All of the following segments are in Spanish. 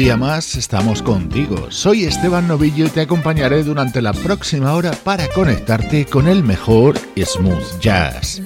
Día más estamos contigo. Soy Esteban Novillo y te acompañaré durante la próxima hora para conectarte con el mejor smooth jazz.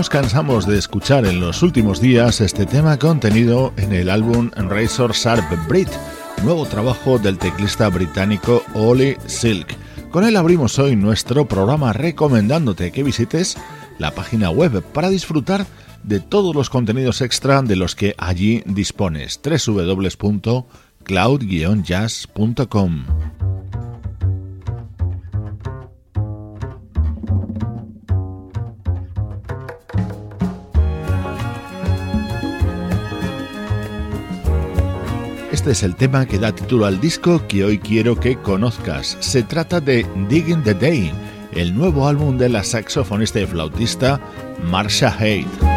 Nos cansamos de escuchar en los últimos días este tema contenido en el álbum Razor Sharp Brit, nuevo trabajo del teclista británico Ollie Silk. Con él abrimos hoy nuestro programa recomendándote que visites la página web para disfrutar de todos los contenidos extra de los que allí dispones www.cloud-jazz.com. Es el tema que da título al disco que hoy quiero que conozcas. Se trata de Digging the Day, el nuevo álbum de la saxofonista y flautista Marsha Haidt.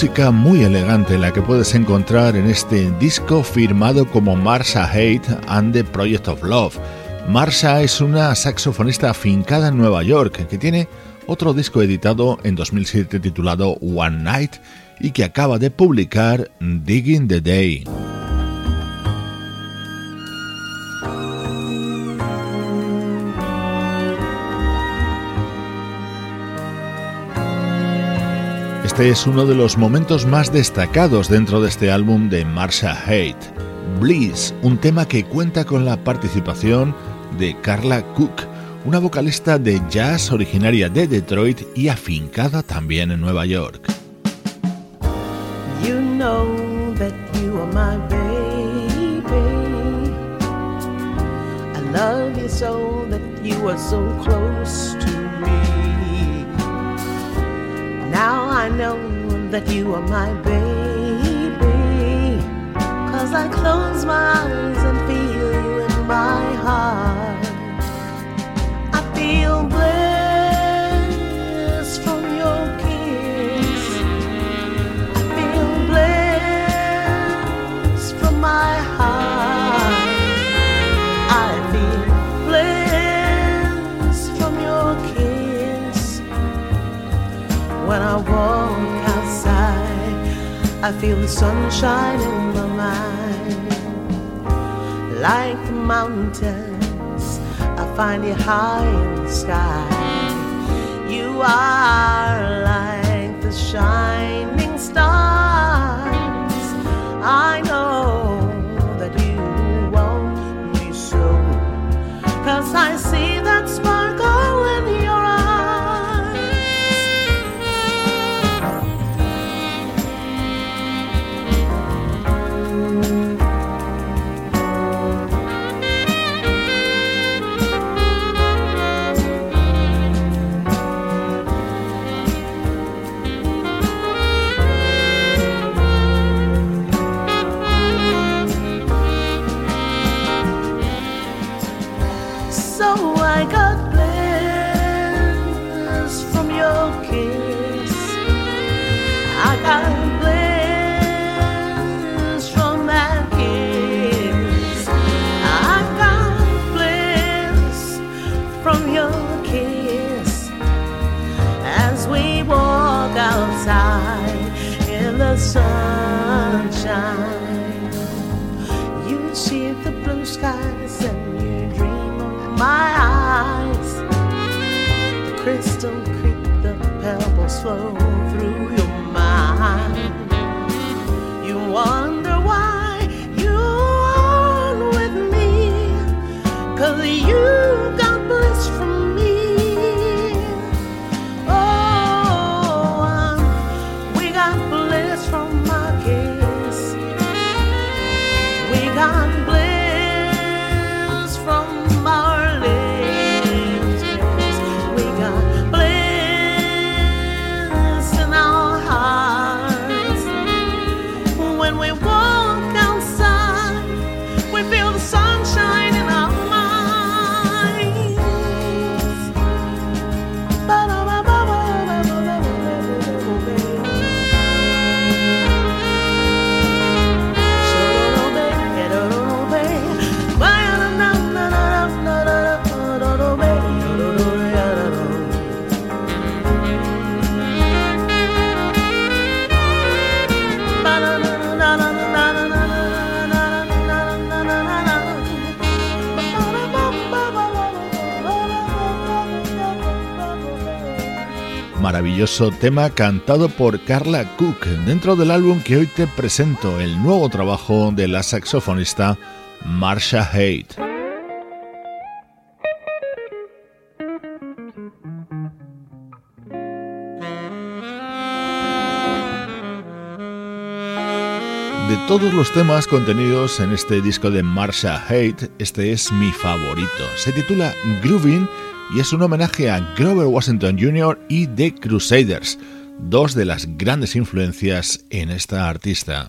Música muy elegante la que puedes encontrar en este disco firmado como Marsha Hate and the Project of Love. Marsha es una saxofonista afincada en Nueva York que tiene otro disco editado en 2007 titulado One Night y que acaba de publicar Digging the Day. Este es uno de los momentos más destacados dentro de este álbum de Marsha Hate, Bliss, un tema que cuenta con la participación de Carla Cook, una vocalista de jazz originaria de Detroit y afincada también en Nueva York. Now I know that you are my baby. Cause I close my eyes and feel you in my heart. I feel bliss sunshine in my mind, like the mountains I find you high in the sky. You are like the shining stars. I thoughts flow through your mind. Tema cantado por Carla Cook dentro del álbum que hoy te presento, el nuevo trabajo de la saxofonista Marsha Haight. De todos los temas contenidos en este disco de Marsha Haight, este es mi favorito. Se titula Grooving y es un homenaje a Grover Washington Jr. y The Crusaders, dos de las grandes influencias en esta artista.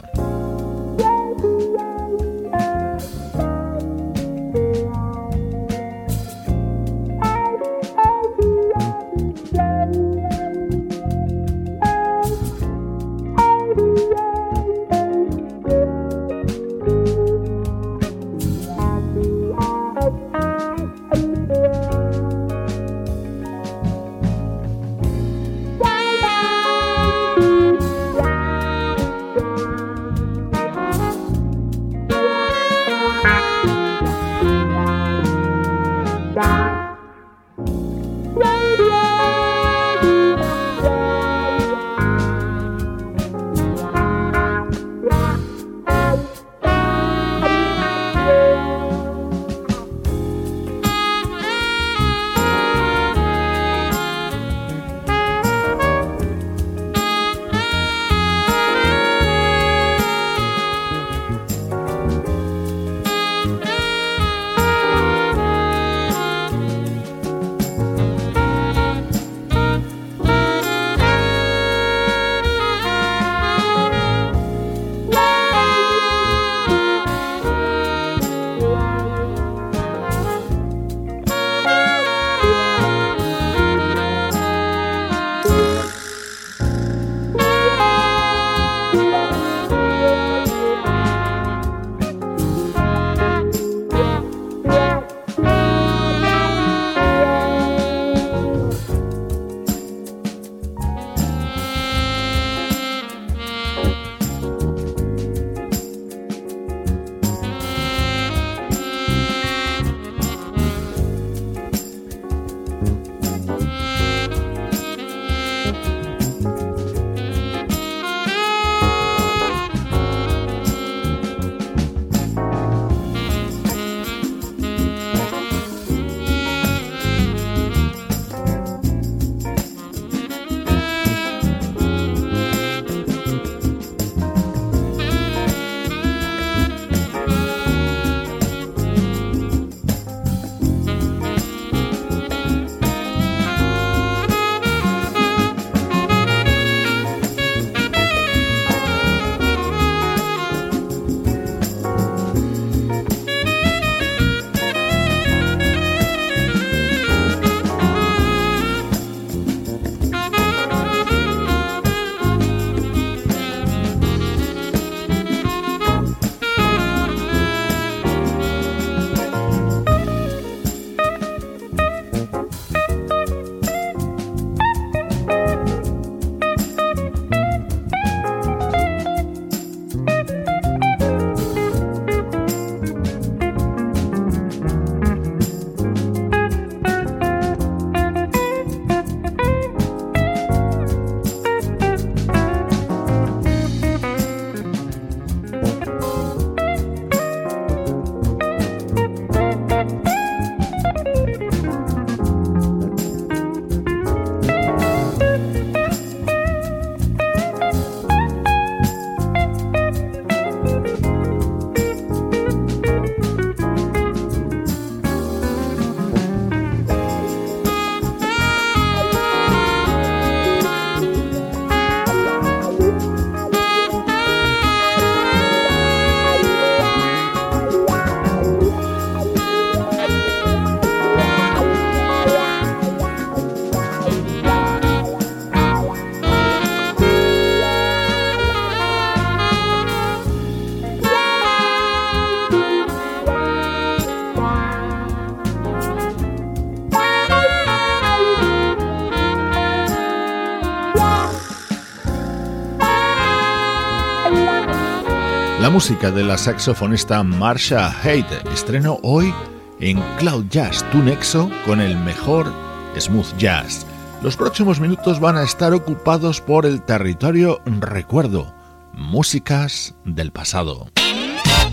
Música de la saxofonista Marsha Haidt. Estreno hoy en Cloud Jazz, tu nexo con el mejor smooth jazz. Los próximos minutos van a estar ocupados por el territorio recuerdo, músicas del pasado.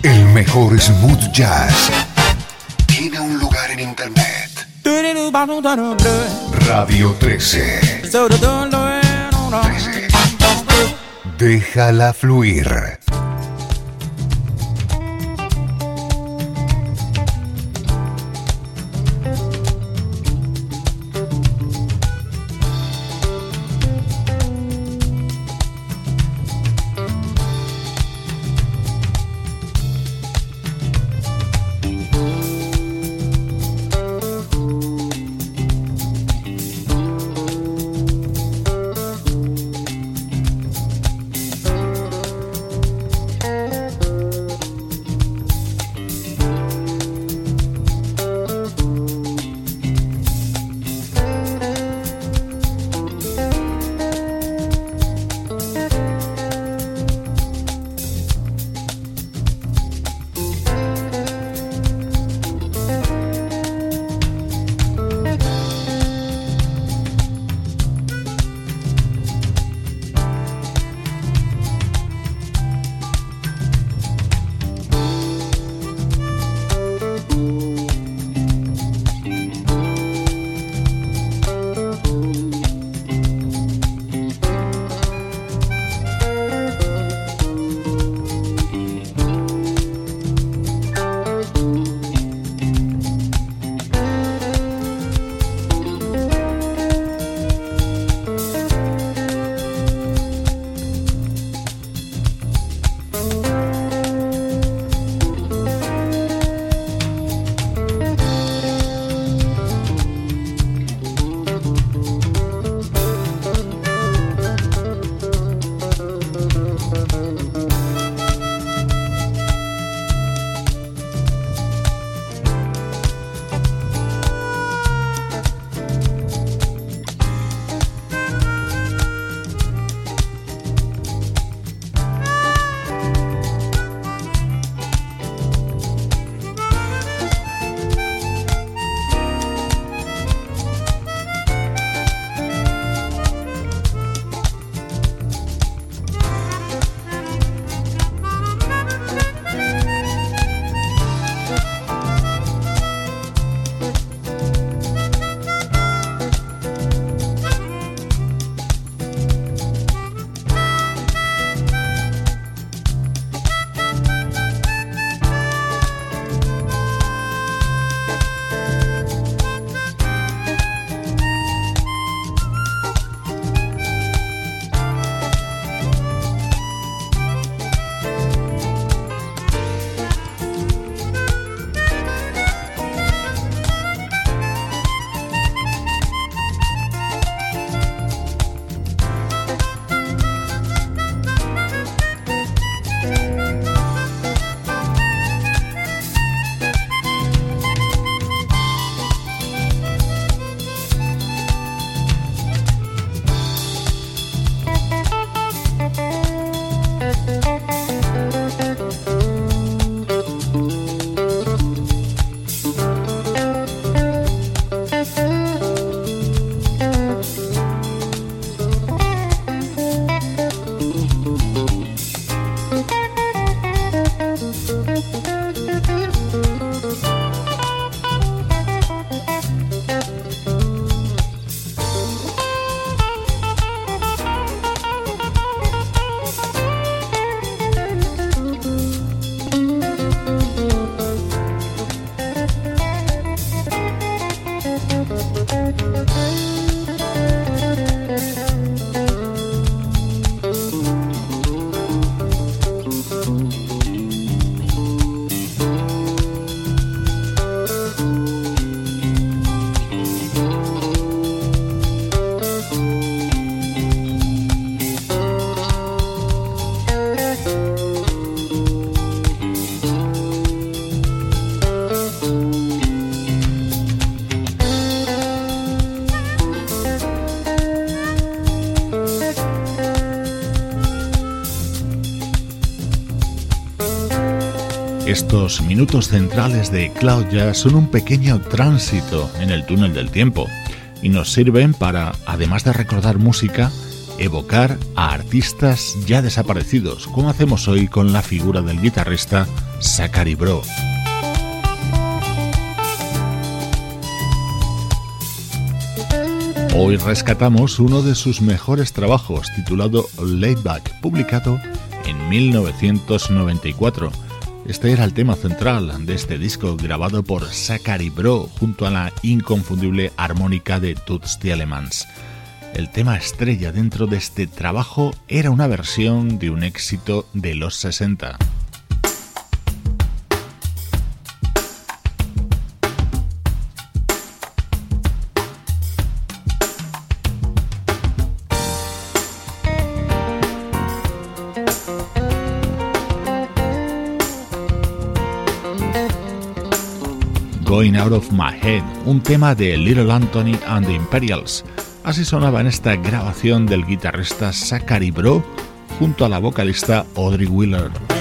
El mejor smooth jazz tiene un lugar en internet. Radio 13. 13. Déjala fluir. Estos minutos centrales de Cloud Jazz son un pequeño tránsito en el túnel del tiempo y nos sirven para, además de recordar música, evocar a artistas ya desaparecidos, como hacemos hoy con la figura del guitarrista Zachary Bro. Hoy rescatamos uno de sus mejores trabajos titulado Laidback, publicado en 1994. Este era el tema central de este disco grabado por Zachary Bro junto a la inconfundible armónica de Toots Thielemans. El tema estrella dentro de este trabajo era una versión de un éxito de los 60. Going Out of My Head, un tema de Little Anthony and the Imperials. Así sonaba en esta grabación del guitarrista Zachary Bro junto a la vocalista Audrey Wheeler.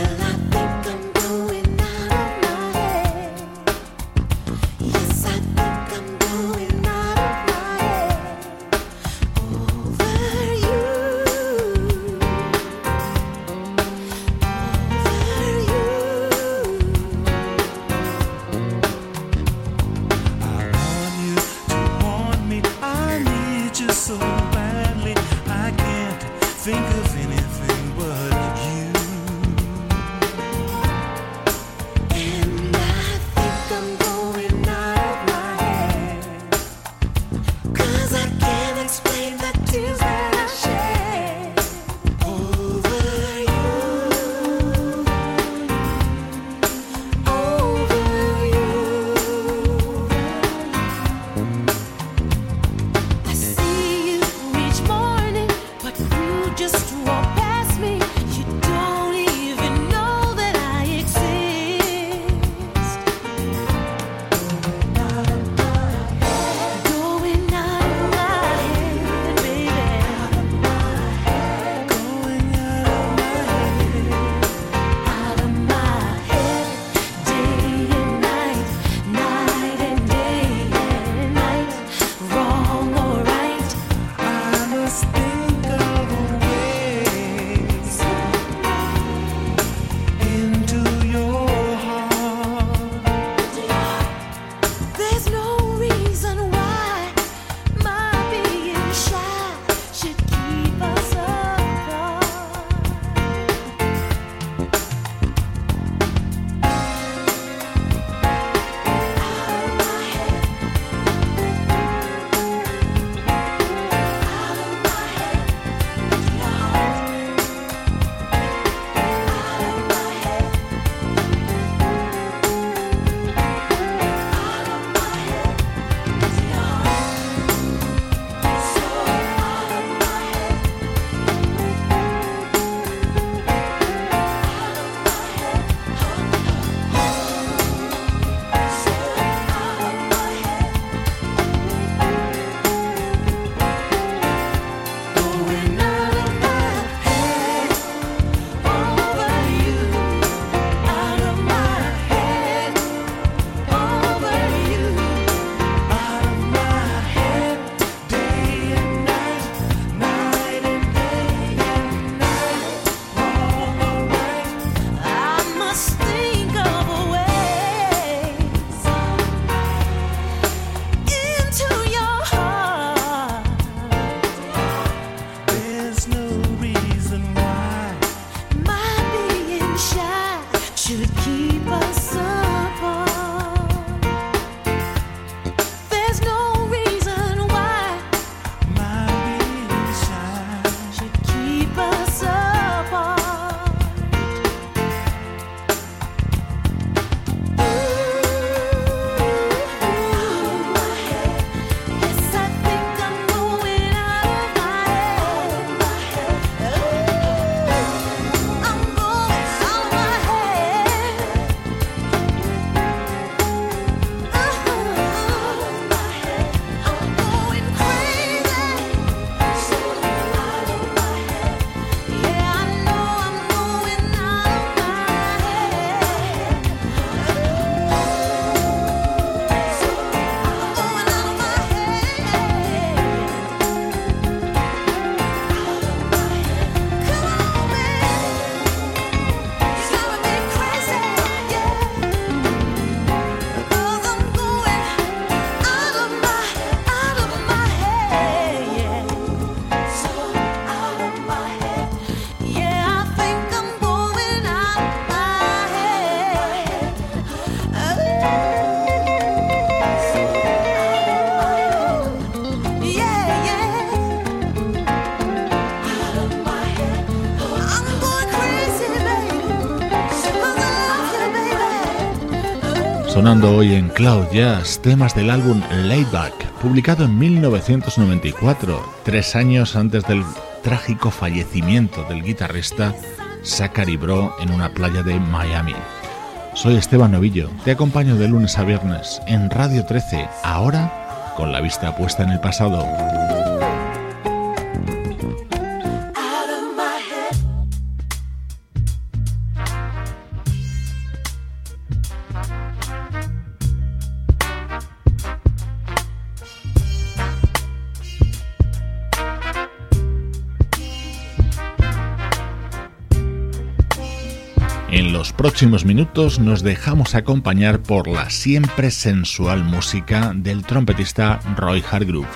Sonando hoy en Cloud Jazz temas del álbum Layback, publicado en 1994, tres años antes del trágico fallecimiento del guitarrista Zachary Bro en una playa de Miami. Soy Esteban Novillo, te acompaño de lunes a viernes en Radio 13, ahora con la vista puesta en el pasado. Próximos minutos nos dejamos acompañar por la siempre sensual música del trompetista Roy Hargrove.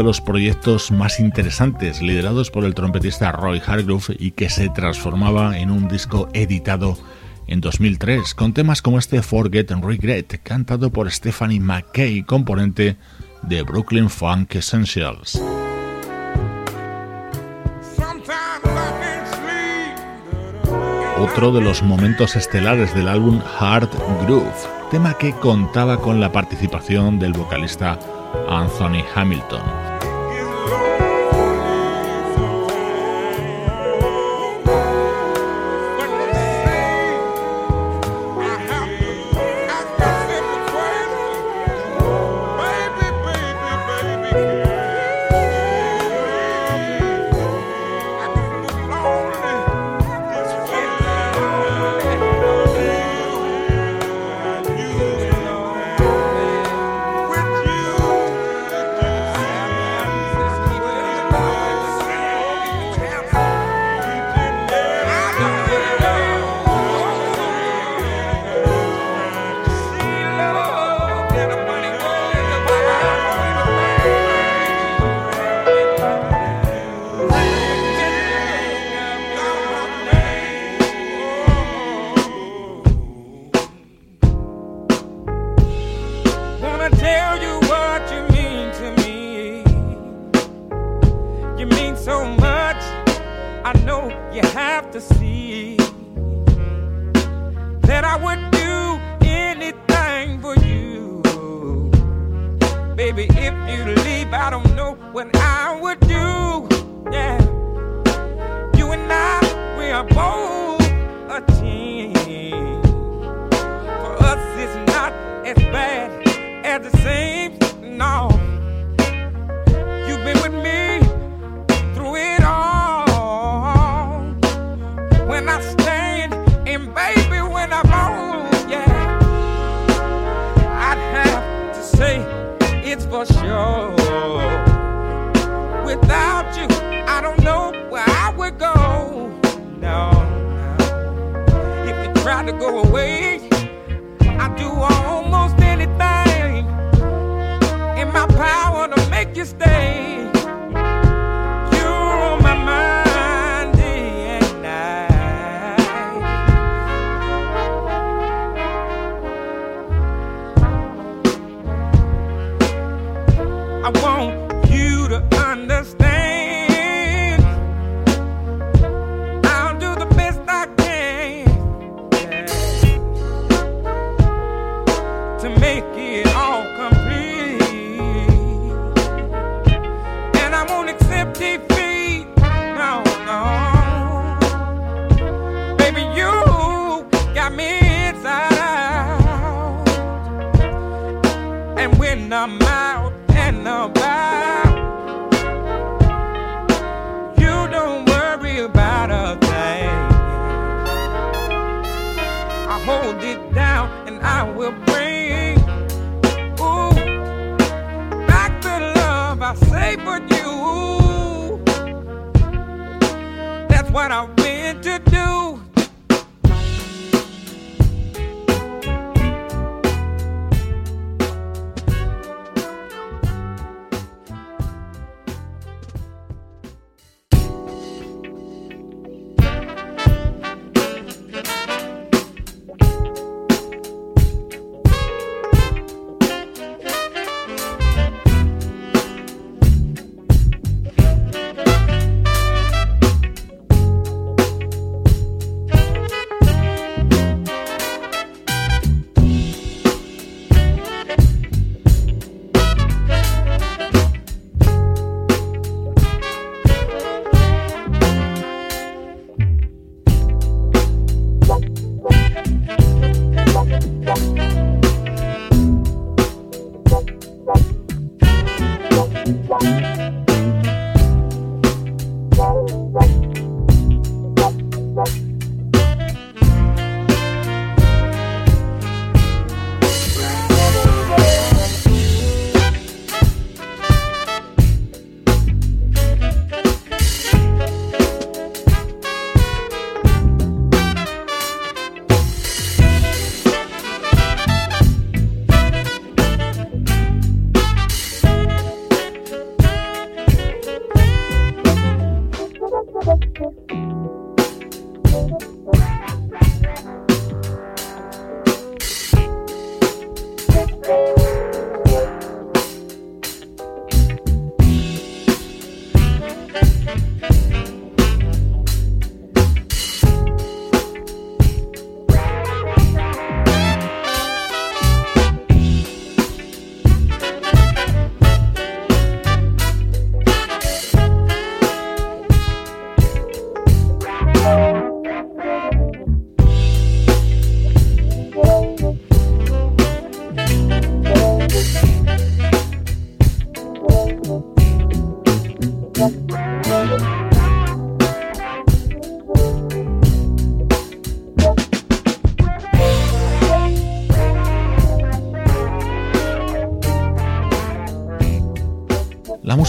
Los proyectos más interesantes liderados por el trompetista Roy Hargrove y que se transformaba en un disco editado en 2003 con temas como este Forget and Regret cantado por Stephanie McKay, componente de Brooklyn Funk Essentials. Otro de los momentos estelares del álbum Hard Groove, tema que contaba con la participación del vocalista Anthony Hamilton. I would do anything for you. Baby, if you leave, I don't know what I would do. Yeah. You and I, we are both a team. For us, it's not as bad biggest thing. Say for you. That's what I went to do.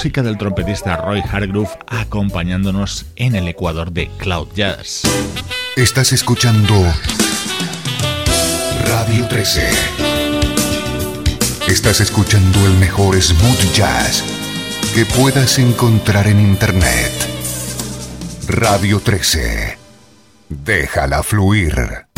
Música del trompetista Roy Hargrove acompañándonos en el Ecuador de Cloud Jazz. Estás escuchando Radio 13. Estás escuchando el mejor smooth jazz que puedas encontrar en Internet. Radio 13. Déjala fluir.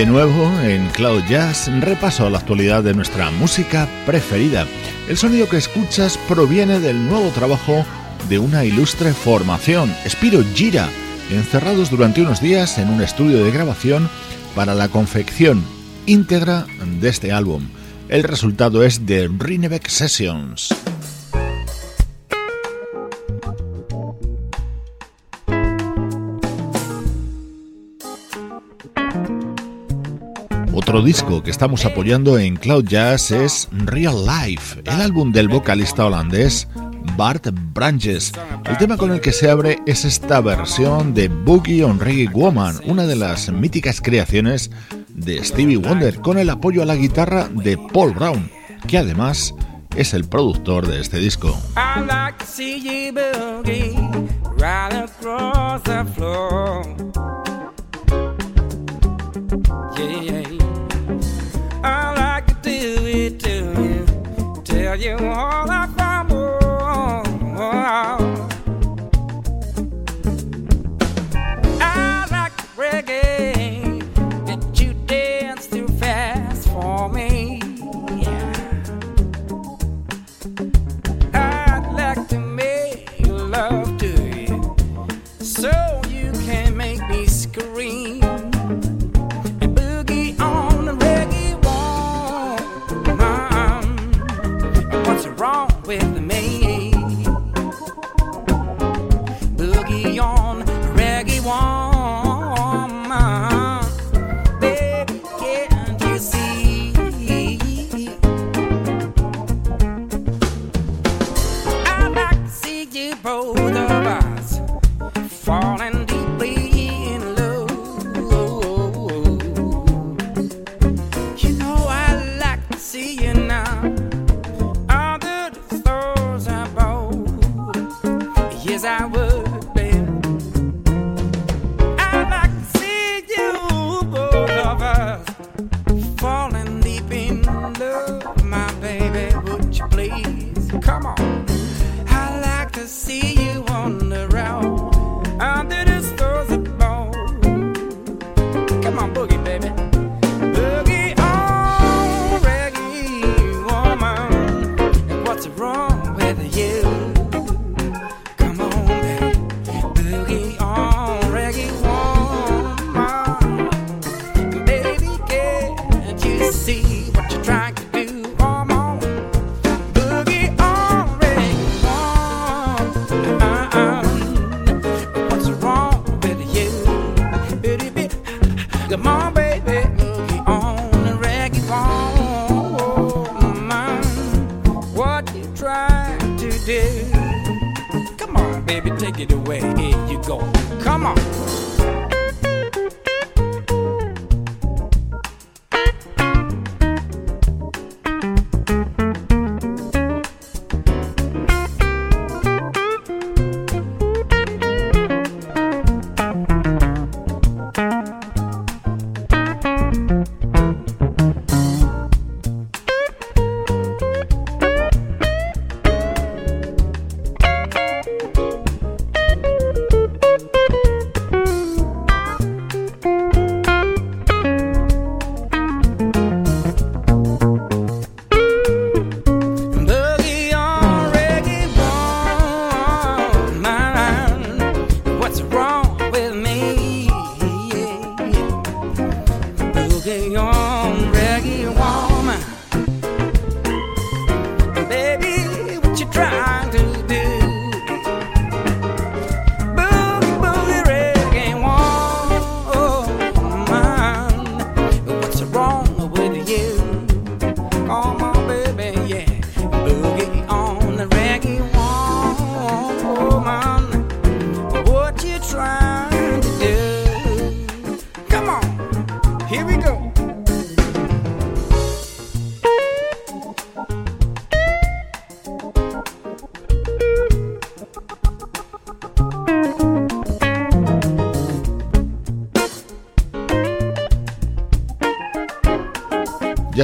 De nuevo en Cloud Jazz repaso a la actualidad de nuestra música preferida. El sonido que escuchas proviene del nuevo trabajo de una ilustre formación, Spiro Gira, encerrados durante unos días en un estudio de grabación para la confección íntegra de este álbum. El resultado es The Rinebeck Sessions. Otro disco que estamos apoyando en Cloud Jazz es Real Life, el álbum del vocalista holandés Bart Branches. El tema con el que se abre es esta versión de Boogie on Reggae Woman, una de las míticas creaciones de Stevie Wonder, con el apoyo a la guitarra de Paul Brown, que además es el productor de este disco. Tell you all I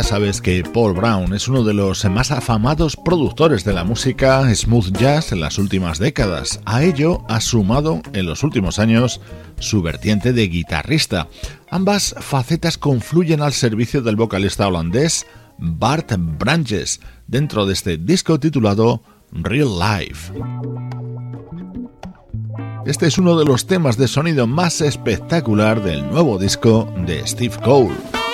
sabes que Paul Brown es uno de los más afamados productores de la música smooth jazz en las últimas décadas. A ello ha sumado en los últimos años su vertiente de guitarrista. Ambas facetas confluyen al servicio del vocalista holandés Bart Branches dentro de este disco titulado Real Life. Este es uno de los temas de sonido más espectacular del nuevo disco de Steve Cole.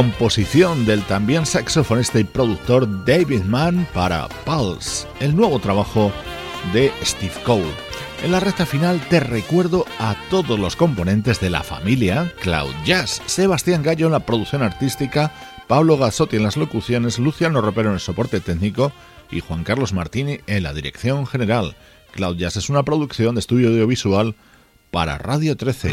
Composición del también saxofonista y productor David Mann para Pulse, el nuevo trabajo de Steve Cole. En la recta final te recuerdo a todos los componentes de la familia Cloud Jazz, Sebastián Gallo en la producción artística, Pablo Gazzotti en las locuciones, Luciano Ropero en el soporte técnico y Juan Carlos Martini en la dirección general. Cloud Jazz es una producción de estudio audiovisual para Radio 13.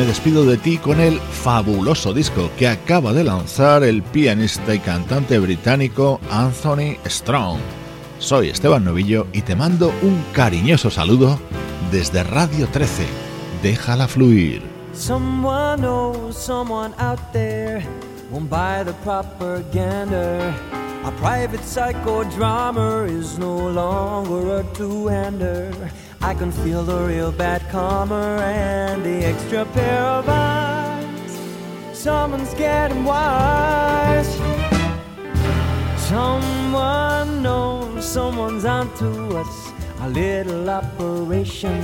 Me despido de ti con el fabuloso disco que acaba de lanzar el pianista y cantante británico Anthony Strong. Soy Esteban Novillo y te mando un cariñoso saludo desde Radio 13. Déjala fluir. Knows someone out there won't buy the propaganda. A private psychodrama is no longer a two-hander. I can feel the real bad karma and the extra pair of eyes. Someone's getting wise. Someone knows someone's onto us. A little operation.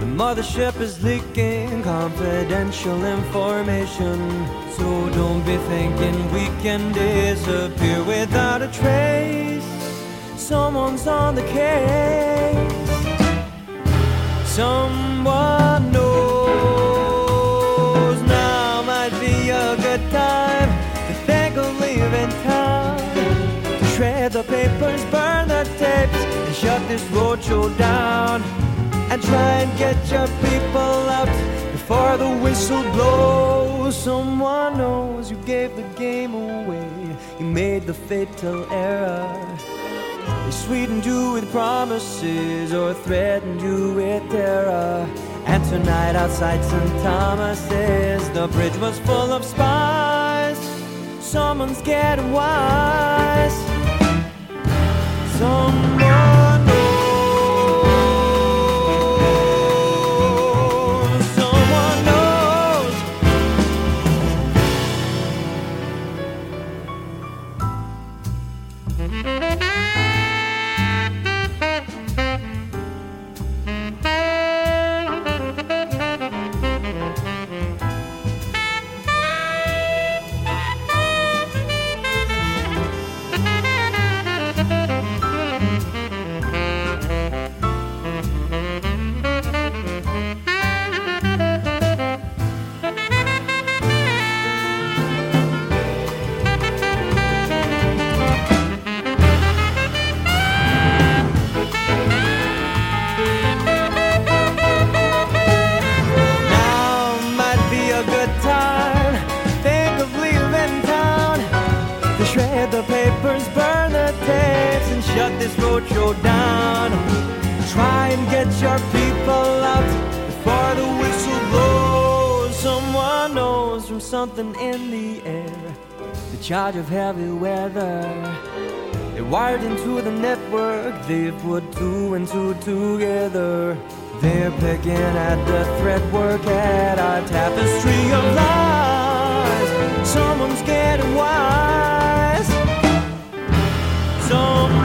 The mothership is leaking confidential information. So don't be thinking we can disappear without a trace. Someone's on the case. Someone knows now might be a good time to think of leaving town. To shred the papers, burn the tapes, and shut this roadshow down. And try and get your people out before the whistle blows. Someone knows you gave the game away, you made the fatal error. Sweetened you with promises or threatened you with terror. And tonight outside St. Thomas's, the bridge was full of spies. Someone's getting wise. Someone. Charge of heavy weather. They wired into the network, they put two and two together. They're picking at the thread work at our tapestry of lies. Someone's getting wise. Someone.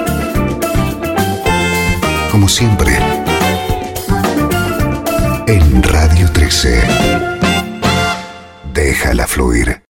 Como siempre, en Radio 13. Déjala fluir.